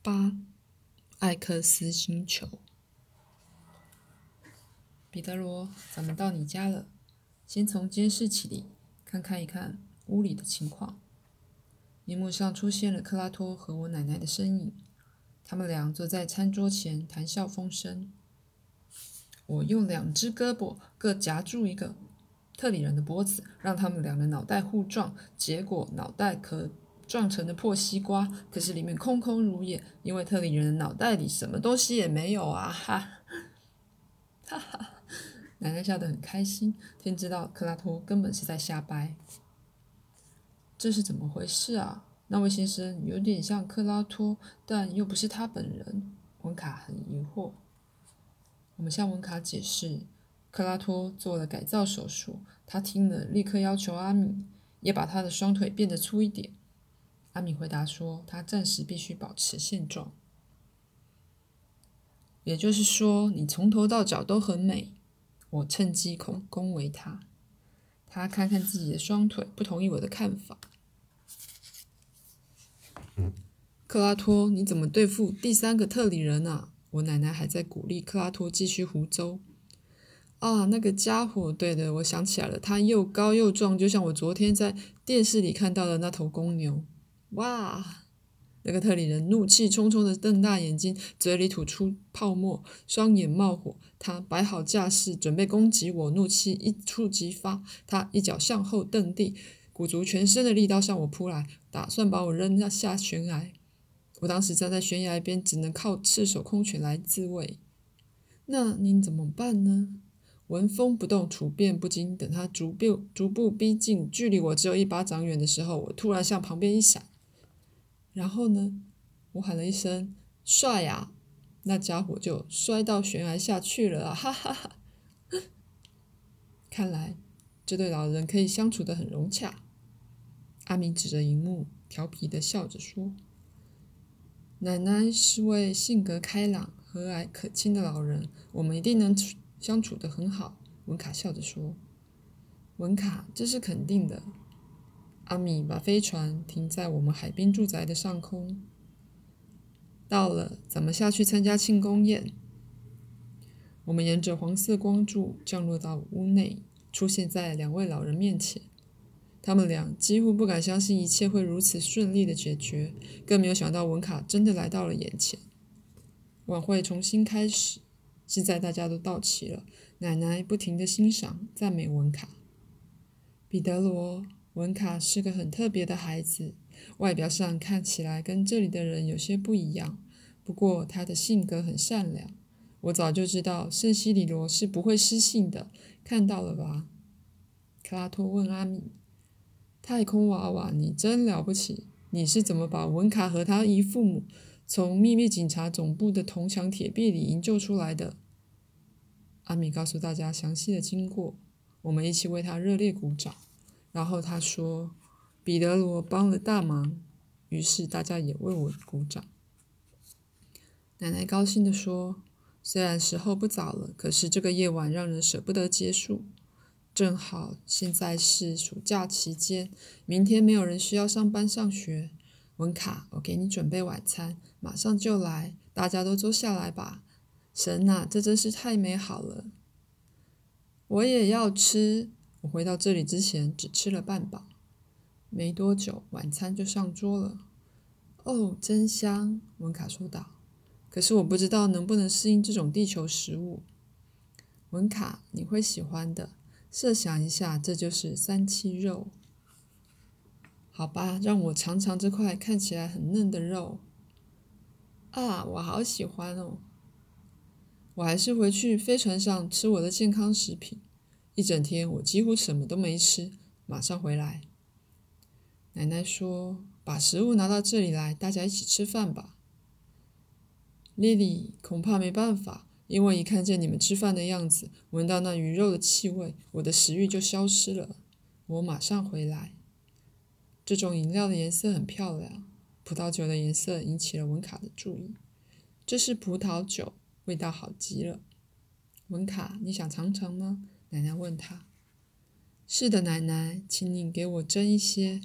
八，艾克斯星球。彼得罗，咱们到你家了。先从监视器里看看一看屋里的情况。荧幕上出现了克拉托和我奶奶的身影，他们俩坐在餐桌前谈笑风生。我用两只胳膊各夹住一个特里人的脖子，让他们两个脑袋互撞，结果脑袋可撞成了破西瓜，可是里面空空如也，因为特里人的脑袋里什么东西也没有啊！哈，哈哈。奶奶笑得很开心，天知道克拉托根本是在瞎掰。这是怎么回事啊？那位先生有点像克拉托，但又不是他本人。文卡很疑惑。我们向文卡解释，克拉托做了改造手术，他听了立刻要求阿米也把他的双腿变得粗一点。阿米回答说，他暂时必须保持现状。也就是说，你从头到脚都很美。我趁机恭恭维他，他看看自己的双腿，不同意我的看法。克拉托，你怎么对付第三个特里人啊？我奶奶还在鼓励克拉托继续胡诌。啊，那个家伙，对的，我想起来了，他又高又壮，就像我昨天在电视里看到的那头公牛。哇！那个特里人怒气冲冲地瞪大眼睛，嘴里吐出泡沫，双眼冒火。他摆好架势，准备攻击我。怒气一触即发，他一脚向后蹬地，鼓足全身的力道向我扑来，打算把我扔下悬崖。我当时站在悬崖边，只能靠赤手空拳来自卫。那您怎么办呢？纹风不动，处变不惊。等他逐步逐步逼近，距离我只有一巴掌远的时候，我突然向旁边一闪。然后呢？我喊了一声“帅呀”，那家伙就摔到悬崖下去了啊！哈哈哈！看来这对老人可以相处得很融洽。阿明指着荧幕，调皮地笑着说：“奶奶是位性格开朗、和蔼可亲的老人，我们一定能处相处得很好。”文卡笑着说：“文卡，这是肯定的。”阿米把飞船停在我们海滨住宅的上空。到了，咱们下去参加庆功宴。我们沿着黄色光柱降落到屋内，出现在两位老人面前。他们俩几乎不敢相信一切会如此顺利的解决，更没有想到文卡真的来到了眼前。晚会重新开始，现在大家都到齐了。奶奶不停地欣赏、赞美文卡。彼得罗。文卡是个很特别的孩子，外表上看起来跟这里的人有些不一样。不过他的性格很善良，我早就知道圣西里罗是不会失信的。看到了吧？克拉托问阿米：“太空娃娃，你真了不起！你是怎么把文卡和他姨父母从秘密警察总部的铜墙铁壁里营救出来的？”阿米告诉大家详细的经过，我们一起为他热烈鼓掌。然后他说：“彼得罗帮了大忙。”于是大家也为我鼓掌。奶奶高兴地说：“虽然时候不早了，可是这个夜晚让人舍不得结束。正好现在是暑假期间，明天没有人需要上班上学。文卡，我给你准备晚餐，马上就来。大家都坐下来吧。神啊，这真是太美好了！我也要吃。”我回到这里之前只吃了半饱，没多久晚餐就上桌了。哦，真香！文卡说道。可是我不知道能不能适应这种地球食物。文卡，你会喜欢的。设想一下，这就是三七肉。好吧，让我尝尝这块看起来很嫩的肉。啊，我好喜欢哦！我还是回去飞船上吃我的健康食品。一整天，我几乎什么都没吃。马上回来，奶奶说：“把食物拿到这里来，大家一起吃饭吧。”莉莉，恐怕没办法，因为一看见你们吃饭的样子，闻到那鱼肉的气味，我的食欲就消失了。我马上回来。这种饮料的颜色很漂亮，葡萄酒的颜色引起了文卡的注意。这是葡萄酒，味道好极了。文卡，你想尝尝吗？奶奶问他：“是的，奶奶，请你给我斟一些。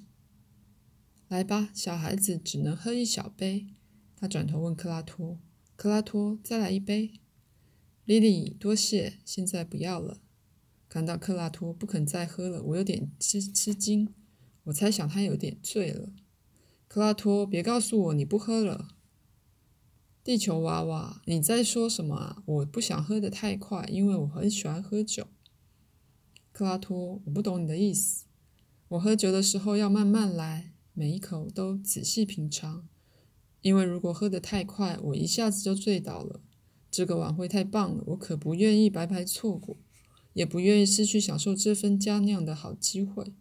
来吧，小孩子只能喝一小杯。”他转头问克拉托：“克拉托，再来一杯？”莉莉，多谢，现在不要了。看到克拉托不肯再喝了，我有点吃吃惊。我猜想他有点醉了。克拉托，别告诉我你不喝了。地球娃娃，你在说什么啊？我不想喝得太快，因为我很喜欢喝酒。克拉托，我不懂你的意思。我喝酒的时候要慢慢来，每一口都仔细品尝，因为如果喝得太快，我一下子就醉倒了。这个晚会太棒了，我可不愿意白白错过，也不愿意失去享受这份佳酿的好机会。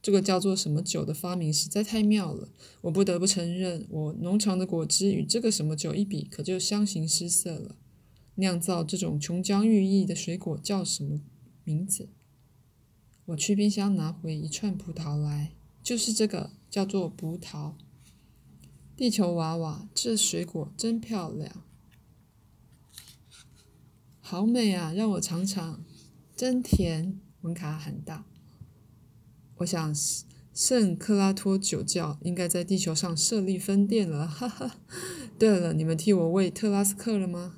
这个叫做什么酒的发明实在太妙了，我不得不承认，我浓长的果汁与这个什么酒一比，可就相形失色了。酿造这种琼浆玉液的水果叫什么名字？我去冰箱拿回一串葡萄来，就是这个，叫做葡萄。地球娃娃，这水果真漂亮。好美啊！让我尝尝，真甜！文卡喊道。我想圣克拉托酒窖应该在地球上设立分店了，哈哈。对了，你们替我喂特拉斯克了吗？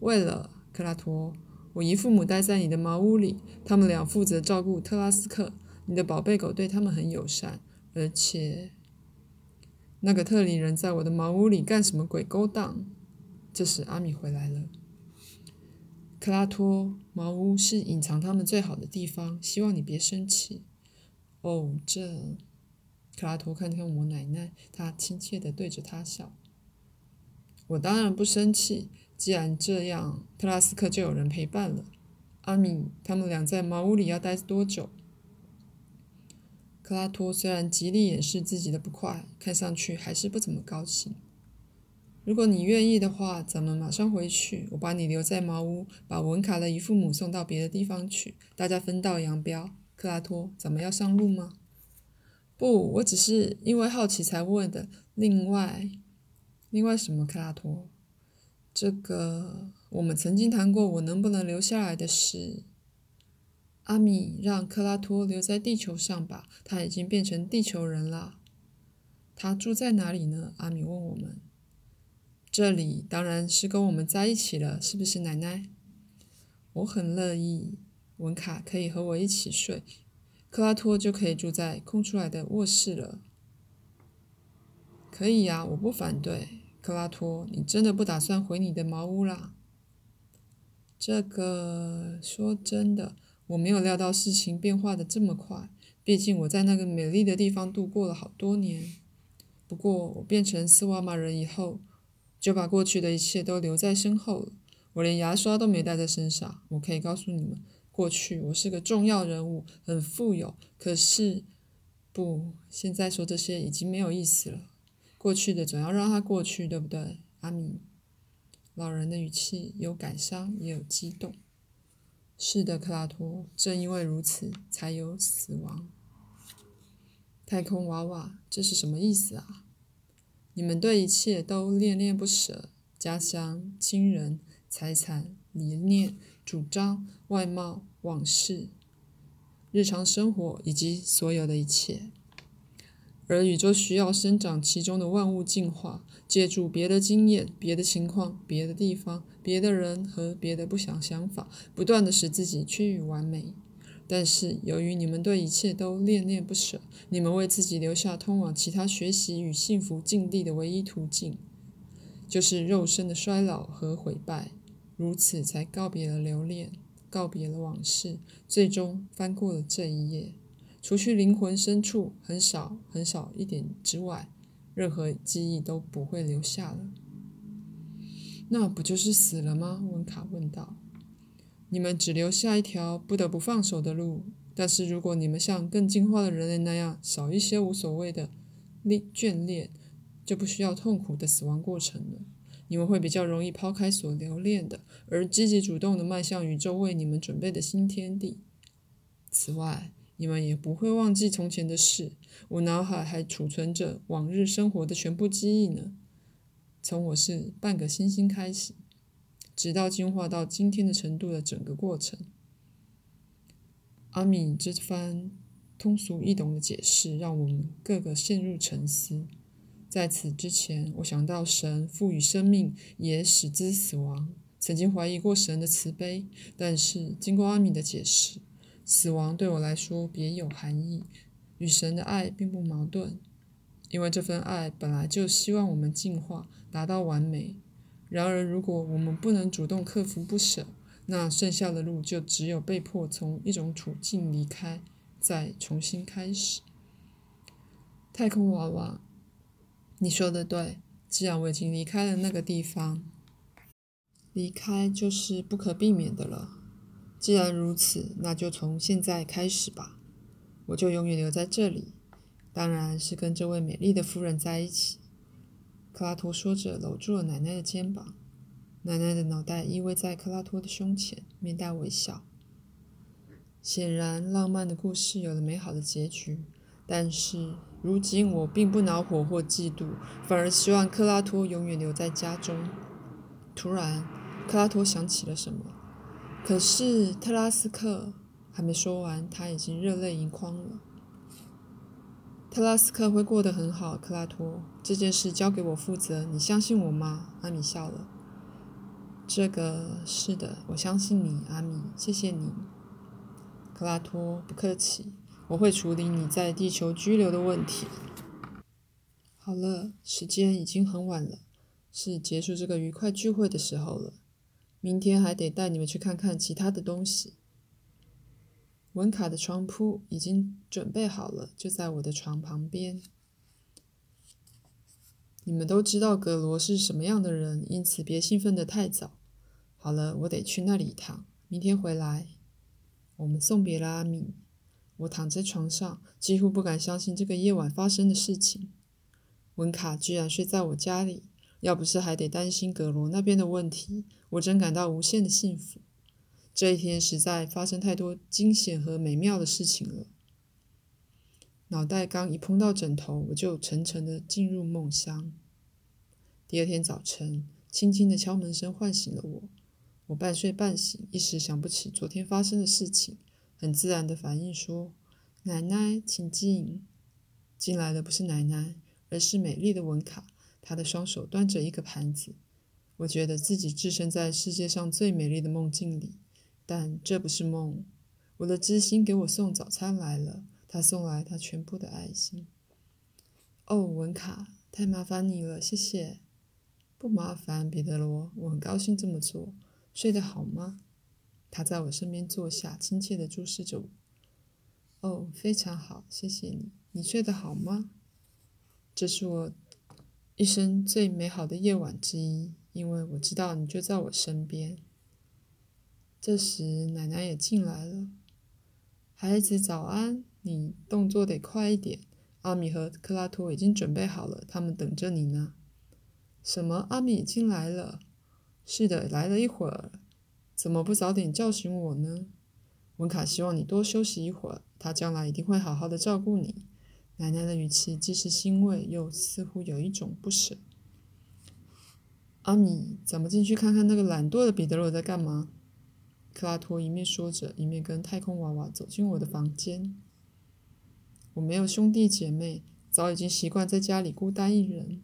喂了，克拉托。我姨父母待在你的茅屋里，他们俩负责照顾特拉斯克。你的宝贝狗对他们很友善，而且那个特里人在我的茅屋里干什么鬼勾当？这时阿米回来了。克拉托，茅屋是隐藏他们最好的地方，希望你别生气。哦，这……克拉托看看我奶奶，他亲切地对着她笑。我当然不生气，既然这样，特拉斯克就有人陪伴了。阿米，他们俩在茅屋里要待多久？克拉托虽然极力掩饰自己的不快，看上去还是不怎么高兴。如果你愿意的话，咱们马上回去。我把你留在茅屋，把文卡的姨父母送到别的地方去，大家分道扬镳。克拉托，咱们要上路吗？不，我只是因为好奇才问的。另外，另外什么？克拉托，这个我们曾经谈过，我能不能留下来的事。阿米，让克拉托留在地球上吧，他已经变成地球人了。他住在哪里呢？阿米问我们。这里当然是跟我们在一起了，是不是，奶奶？我很乐意。文卡可以和我一起睡，克拉托就可以住在空出来的卧室了。可以呀，我不反对。克拉托，你真的不打算回你的茅屋啦？这个说真的，我没有料到事情变化的这么快。毕竟我在那个美丽的地方度过了好多年。不过我变成斯瓦玛人以后。就把过去的一切都留在身后了。我连牙刷都没带在身上。我可以告诉你们，过去我是个重要人物，很富有。可是，不，现在说这些已经没有意思了。过去的总要让它过去，对不对，阿米？老人的语气有感伤，也有激动。是的，克拉托。正因为如此，才有死亡。太空娃娃，这是什么意思啊？你们对一切都恋恋不舍，家乡、亲人、财产、理念、主张、外貌、往事、日常生活以及所有的一切。而宇宙需要生长其中的万物进化，借助别的经验、别的情况、别的地方、别的人和别的不想想法，不断的使自己趋于完美。但是，由于你们对一切都恋恋不舍，你们为自己留下通往其他学习与幸福境地的唯一途径，就是肉身的衰老和毁败。如此，才告别了留恋，告别了往事，最终翻过了这一页。除去灵魂深处很少很少一点之外，任何记忆都不会留下了。那不就是死了吗？温卡问道。你们只留下一条不得不放手的路，但是如果你们像更进化的人类那样少一些无所谓的恋眷恋，就不需要痛苦的死亡过程了。你们会比较容易抛开所留恋的，而积极主动的迈向宇宙为你们准备的新天地。此外，你们也不会忘记从前的事。我脑海还储存着往日生活的全部记忆呢，从我是半个星星开始。直到进化到今天的程度的整个过程，阿米这番通俗易懂的解释让我们个个陷入沉思。在此之前，我想到神赋予生命，也使之死亡。曾经怀疑过神的慈悲，但是经过阿米的解释，死亡对我来说别有含义，与神的爱并不矛盾。因为这份爱本来就希望我们进化，达到完美。然而，如果我们不能主动克服不舍，那剩下的路就只有被迫从一种处境离开，再重新开始。太空娃娃，你说的对。既然我已经离开了那个地方，离开就是不可避免的了。既然如此，那就从现在开始吧。我就永远留在这里，当然是跟这位美丽的夫人在一起。克拉托说着，搂住了奶奶的肩膀。奶奶的脑袋依偎在克拉托的胸前，面带微笑。显然，浪漫的故事有了美好的结局。但是，如今我并不恼火或嫉妒，反而希望克拉托永远留在家中。突然，克拉托想起了什么。可是，特拉斯克还没说完，他已经热泪盈眶了。特拉斯克会过得很好，克拉托。这件事交给我负责，你相信我吗？阿米笑了。这个是的，我相信你，阿米，谢谢你，克拉托。不客气，我会处理你在地球居留的问题。好了，时间已经很晚了，是结束这个愉快聚会的时候了。明天还得带你们去看看其他的东西。文卡的床铺已经准备好了，就在我的床旁边。你们都知道格罗是什么样的人，因此别兴奋得太早。好了，我得去那里一趟，明天回来。我们送别了阿米。我躺在床上，几乎不敢相信这个夜晚发生的事情。文卡居然睡在我家里，要不是还得担心格罗那边的问题，我真感到无限的幸福。这一天实在发生太多惊险和美妙的事情了。脑袋刚一碰到枕头，我就沉沉的进入梦乡。第二天早晨，轻轻的敲门声唤醒了我。我半睡半醒，一时想不起昨天发生的事情，很自然的反应说：“奶奶，请进。”进来的不是奶奶，而是美丽的文卡。他的双手端着一个盘子。我觉得自己置身在世界上最美丽的梦境里，但这不是梦。我的知心给我送早餐来了。他送来他全部的爱心。哦，文卡，太麻烦你了，谢谢。不麻烦，彼得罗，我很高兴这么做。睡得好吗？他在我身边坐下，亲切地注视着我。哦，非常好，谢谢你。你睡得好吗？这是我一生最美好的夜晚之一，因为我知道你就在我身边。这时，奶奶也进来了。孩子，早安。你动作得快一点。阿米和克拉托已经准备好了，他们等着你呢。什么？阿米已经来了？是的，来了一会儿。怎么不早点叫醒我呢？文卡希望你多休息一会儿，他将来一定会好好的照顾你。奶奶的语气既是欣慰，又似乎有一种不舍。阿米，咱们进去看看那个懒惰的彼得罗在干嘛？克拉托一面说着，一面跟太空娃娃走进我的房间。我没有兄弟姐妹，早已经习惯在家里孤单一人。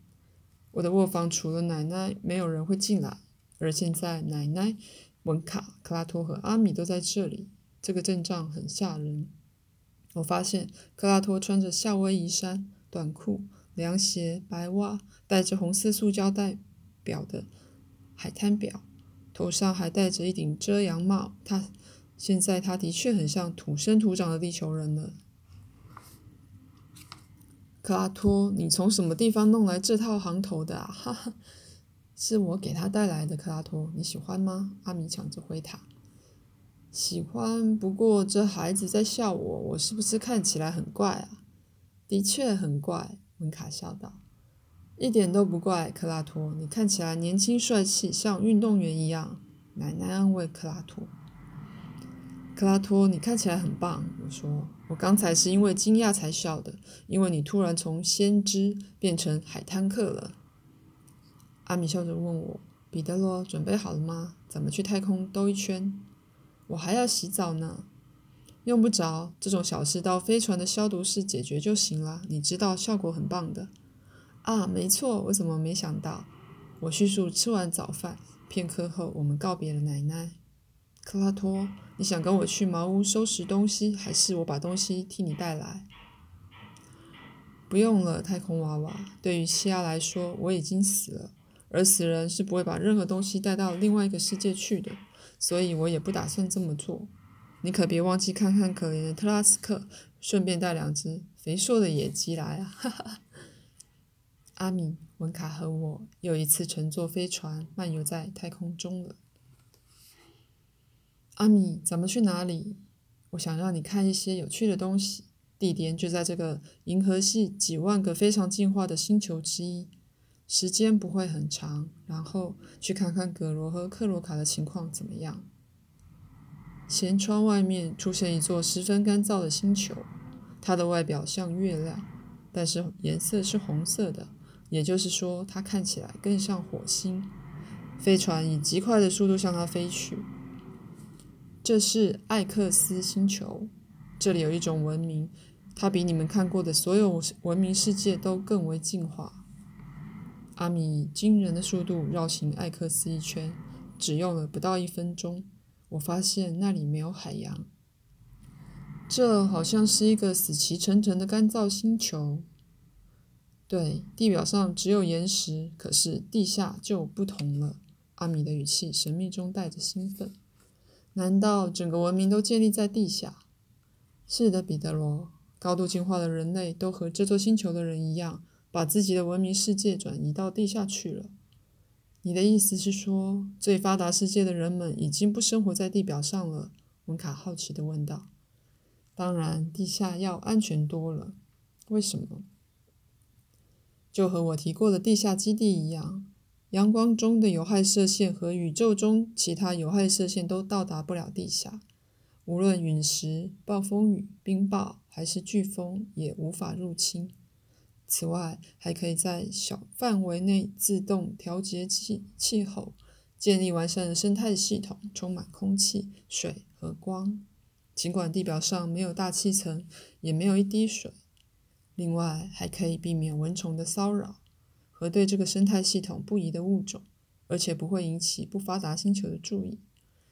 我的卧房除了奶奶，没有人会进来。而现在，奶奶、文卡、克拉托和阿米都在这里，这个阵仗很吓人。我发现克拉托穿着夏威夷衫、短裤、凉鞋、白袜，戴着红色塑胶袋表的海滩表，头上还戴着一顶遮阳帽。他现在他的确很像土生土长的地球人了。克拉托，你从什么地方弄来这套行头的啊？哈哈，是我给他带来的。克拉托，你喜欢吗？阿米抢着回答：“喜欢，不过这孩子在笑我，我是不是看起来很怪啊？”“的确很怪。”温卡笑道。“一点都不怪，克拉托，你看起来年轻帅气，像运动员一样。”奶奶安慰克拉托。克拉托，你看起来很棒。我说，我刚才是因为惊讶才笑的，因为你突然从先知变成海滩客了。阿米笑着问我：“彼得罗，准备好了吗？怎么去太空兜一圈。”我还要洗澡呢。用不着，这种小事到飞船的消毒室解决就行了。你知道，效果很棒的。啊，没错，我怎么没想到？我叙述吃完早饭，片刻后，我们告别了奶奶。克拉托，你想跟我去茅屋收拾东西，还是我把东西替你带来？不用了，太空娃娃。对于西亚来说，我已经死了，而死人是不会把任何东西带到另外一个世界去的，所以我也不打算这么做。你可别忘记看看可怜的特拉斯克，顺便带两只肥硕的野鸡来啊！哈哈。阿米、文卡和我又一次乘坐飞船漫游在太空中了。阿米，咱们去哪里？我想让你看一些有趣的东西。地点就在这个银河系几万个非常进化的星球之一，时间不会很长。然后去看看葛罗和克罗卡的情况怎么样。舷窗外面出现一座十分干燥的星球，它的外表像月亮，但是颜色是红色的，也就是说，它看起来更像火星。飞船以极快的速度向它飞去。这是艾克斯星球，这里有一种文明。它比你们看过的所有文明世界都更为进化。阿米以惊人的速度绕行艾克斯一圈，只用了不到一分钟。我发现那里没有海洋，这好像是一个死气沉沉的干燥星球。对，地表上只有岩石，可是地下就不同了。阿米的语气神秘中带着兴奋。难道整个文明都建立在地下？是的，彼得罗。高度进化的人类都和这座星球的人一样，把自己的文明世界转移到地下去了。你的意思是说，最发达世界的人们已经不生活在地表上了？文卡好奇地问道。当然，地下要安全多了。为什么？就和我提过的地下基地一样，阳光中的有害射线和宇宙中其他有害射线都到达不了地下。无论陨石、暴风雨、冰雹还是飓风，也无法入侵。此外，还可以在小范围内自动调节气气候，建立完善的生态系统，充满空气、水和光。尽管地表上没有大气层，也没有一滴水。另外，还可以避免蚊虫的骚扰和对这个生态系统不宜的物种，而且不会引起不发达星球的注意。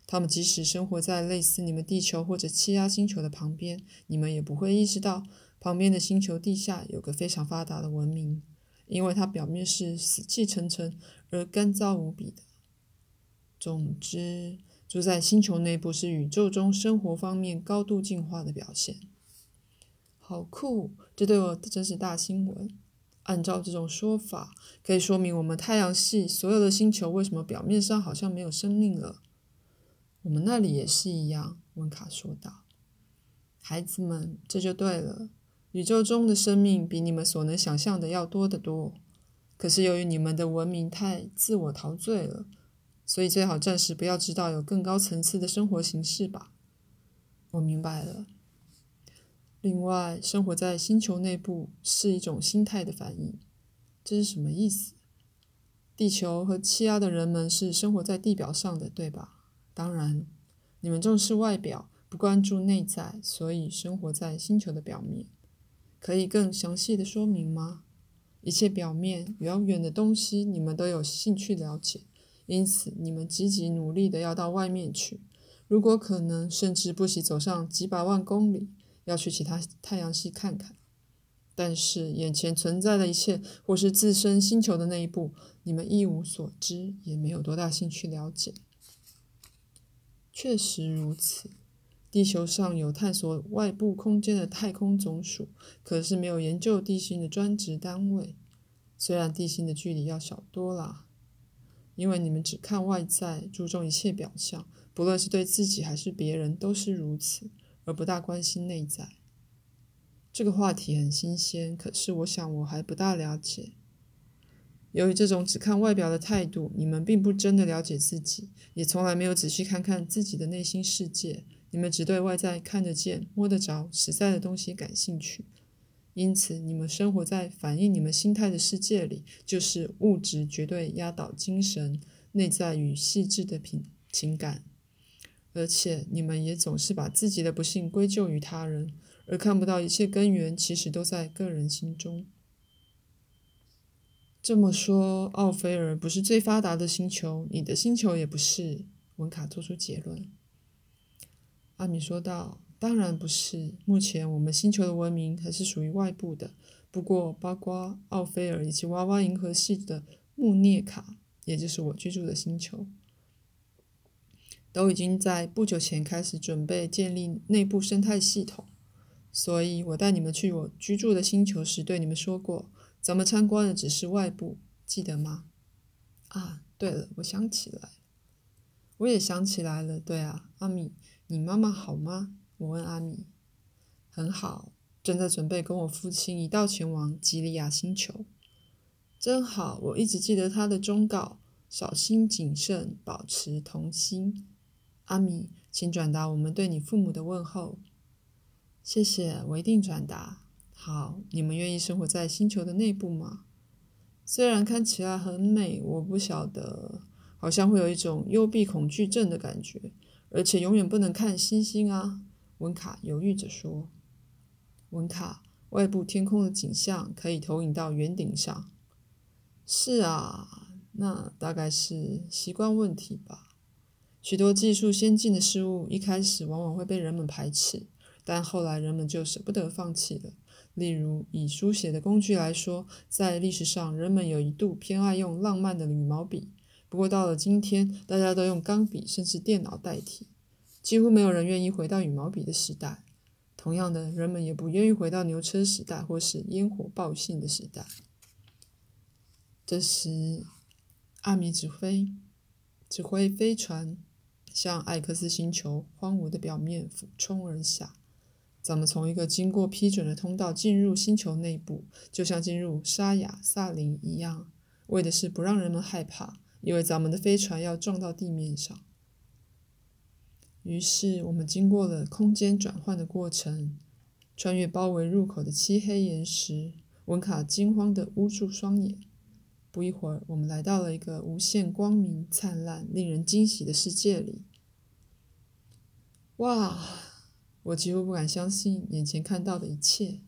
他们即使生活在类似你们地球或者气压星球的旁边，你们也不会意识到旁边的星球地下有个非常发达的文明，因为它表面是死气沉沉而干燥无比的。总之，住在星球内部是宇宙中生活方面高度进化的表现。好酷！这对我真是大新闻。按照这种说法，可以说明我们太阳系所有的星球为什么表面上好像没有生命了。我们那里也是一样，温卡说道。孩子们，这就对了。宇宙中的生命比你们所能想象的要多得多。可是由于你们的文明太自我陶醉了，所以最好暂时不要知道有更高层次的生活形式吧。我明白了。另外，生活在星球内部是一种心态的反应。这是什么意思？地球和气压的人们是生活在地表上的，对吧？当然，你们重视外表，不关注内在，所以生活在星球的表面。可以更详细的说明吗？一切表面遥远的东西，你们都有兴趣了解，因此你们积极努力的要到外面去。如果可能，甚至不惜走上几百万公里，要去其他太阳系看看。但是眼前存在的一切，或是自身星球的那一部，你们一无所知，也没有多大兴趣了解。确实如此，地球上有探索外部空间的太空总署，可是没有研究地心的专职单位。虽然地心的距离要小多了，因为你们只看外在，注重一切表象，不论是对自己还是别人都是如此，而不大关心内在。这个话题很新鲜，可是我想我还不大了解。由于这种只看外表的态度，你们并不真的了解自己，也从来没有仔细看看自己的内心世界。你们只对外在看得见、摸得着、实在的东西感兴趣，因此你们生活在反映你们心态的世界里，就是物质绝对压倒精神、内在与细致的品情感。而且你们也总是把自己的不幸归咎于他人，而看不到一切根源其实都在个人心中。这么说，奥菲尔不是最发达的星球，你的星球也不是。文卡做出结论。阿米说道：“当然不是，目前我们星球的文明还是属于外部的。不过，包括奥菲尔以及娃娃银河系的穆涅卡，也就是我居住的星球，都已经在不久前开始准备建立内部生态系统。所以我带你们去我居住的星球时，对你们说过。”咱们参观的只是外部，记得吗？啊，对了，我想起来，我也想起来了。对啊，阿米，你妈妈好吗？我问阿米。很好，正在准备跟我父亲一道前往吉利亚星球。真好，我一直记得他的忠告：小心谨慎，保持童心。阿米，请转达我们对你父母的问候。谢谢，我一定转达。好，你们愿意生活在星球的内部吗？虽然看起来很美，我不晓得，好像会有一种幽闭恐惧症的感觉，而且永远不能看星星啊。文卡犹豫着说：“文卡，外部天空的景象可以投影到圆顶上。”是啊，那大概是习惯问题吧。许多技术先进的事物一开始往往会被人们排斥，但后来人们就舍不得放弃了。例如，以书写的工具来说，在历史上，人们有一度偏爱用浪漫的羽毛笔。不过，到了今天，大家都用钢笔甚至电脑代替，几乎没有人愿意回到羽毛笔的时代。同样的，人们也不愿意回到牛车时代或是烟火报信的时代。这时，阿米指挥指挥飞船向艾克斯星球荒芜的表面俯冲而下。咱们从一个经过批准的通道进入星球内部，就像进入沙雅萨林一样，为的是不让人们害怕，因为咱们的飞船要撞到地面上。于是我们经过了空间转换的过程，穿越包围入口的漆黑岩石。文卡惊慌地捂住双眼。不一会儿，我们来到了一个无限光明、灿烂、令人惊喜的世界里。哇！我几乎不敢相信眼前看到的一切。